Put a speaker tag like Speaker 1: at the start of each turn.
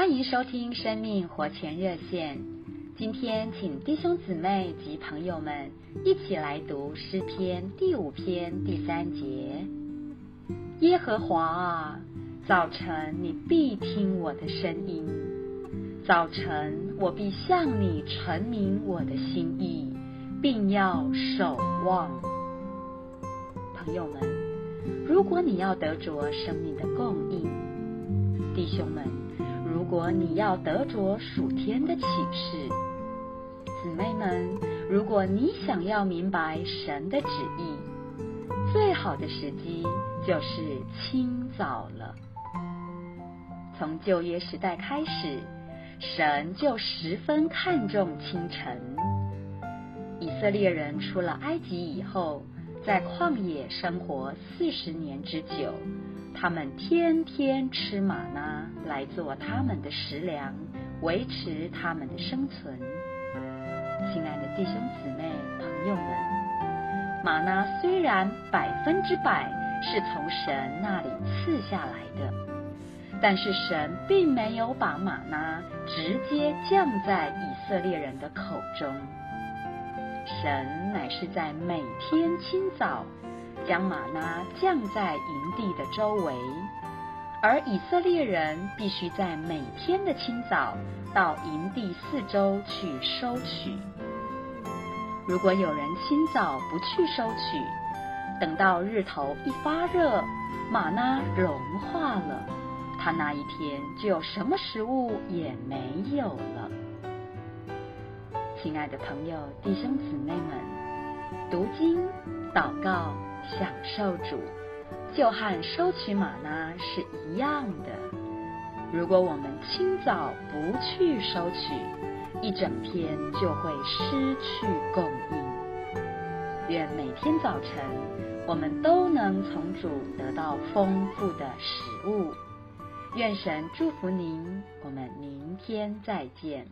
Speaker 1: 欢迎收听生命活泉热线。今天，请弟兄姊妹及朋友们一起来读诗篇第五篇第三节：耶和华啊，早晨你必听我的声音，早晨我必向你陈明我的心意，并要守望。朋友们，如果你要得着生命的供应，弟兄们。如果你要得着属天的启示，姊妹们，如果你想要明白神的旨意，最好的时机就是清早了。从旧约时代开始，神就十分看重清晨。以色列人出了埃及以后，在旷野生活四十年之久。他们天天吃吗哪来做他们的食粮，维持他们的生存。亲爱的弟兄姊妹、朋友们，吗哪虽然百分之百是从神那里赐下来的，但是神并没有把吗哪直接降在以色列人的口中，神乃是在每天清早。将吗哪降在营地的周围，而以色列人必须在每天的清早到营地四周去收取。如果有人清早不去收取，等到日头一发热，吗哪融化了，他那一天就什么食物也没有了。亲爱的朋友、弟兄姊妹们，读经、祷告。享受主，就和收取吗哪是一样的。如果我们清早不去收取，一整天就会失去供应。愿每天早晨我们都能从主得到丰富的食物。愿神祝福您，我们明天再见。